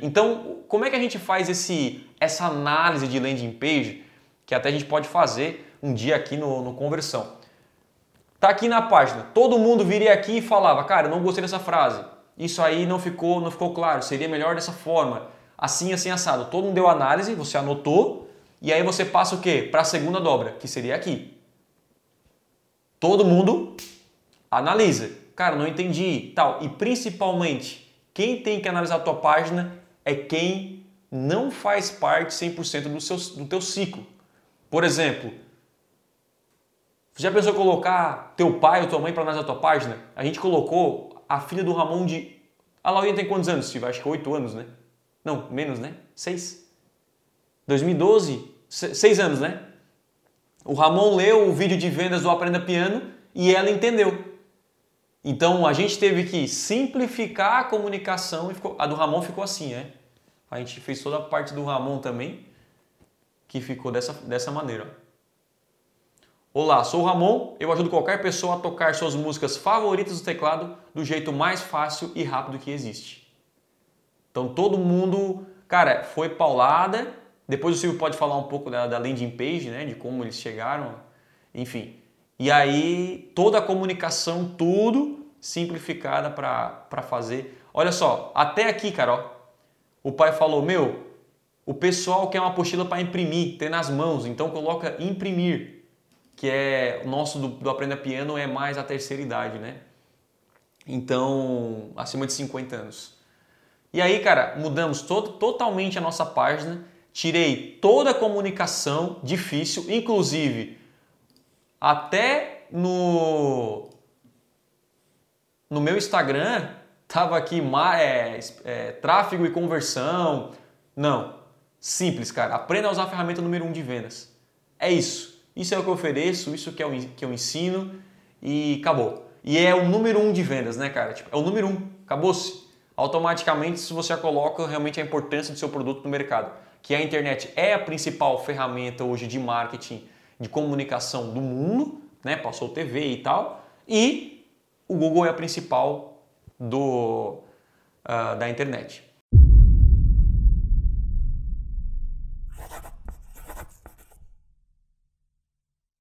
Então, como é que a gente faz esse, essa análise de landing page, que até a gente pode fazer um dia aqui no, no Conversão? Tá aqui na página, todo mundo viria aqui e falava, cara, eu não gostei dessa frase, isso aí não ficou, não ficou claro, seria melhor dessa forma, assim, assim, assado. Todo mundo deu análise, você anotou, e aí você passa o quê? Para a segunda dobra, que seria aqui. Todo mundo analisa. Cara, não entendi, tal. E principalmente, quem tem que analisar a tua página é quem não faz parte 100% do, seu, do teu ciclo. Por exemplo, já pensou em colocar teu pai ou tua mãe para analisar a tua página? A gente colocou a filha do Ramon de... A Laurinha tem quantos anos, Steve? Acho que 8 anos, né? Não, menos, né? 6. 2012, 6 anos, né? O Ramon leu o vídeo de vendas do Aprenda Piano e ela entendeu. Então a gente teve que simplificar a comunicação e ficou, a do Ramon ficou assim, né? A gente fez toda a parte do Ramon também, que ficou dessa, dessa maneira. Olá, sou o Ramon, eu ajudo qualquer pessoa a tocar suas músicas favoritas do teclado do jeito mais fácil e rápido que existe. Então todo mundo, cara, foi paulada. Depois o Silvio pode falar um pouco da, da landing page, né? De como eles chegaram, enfim. E aí toda a comunicação, tudo simplificada para fazer. Olha só, até aqui, Carol, o pai falou: Meu, o pessoal quer uma apostila para imprimir, ter nas mãos, então coloca imprimir, que é o nosso do, do Aprenda Piano é mais a terceira idade, né? Então, acima de 50 anos. E aí, cara, mudamos todo, totalmente a nossa página, tirei toda a comunicação difícil, inclusive até no, no meu Instagram tava aqui é, é, tráfego e conversão. Não. Simples, cara. Aprenda a usar a ferramenta número um de vendas. É isso. Isso é o que eu ofereço, isso que eu, que eu ensino e acabou. E é o número um de vendas, né, cara? Tipo, é o número um. Acabou-se. Automaticamente, se você já coloca realmente a importância do seu produto no mercado, que a internet é a principal ferramenta hoje de marketing de comunicação do mundo, né? Passou TV e tal, e o Google é a principal do, uh, da internet.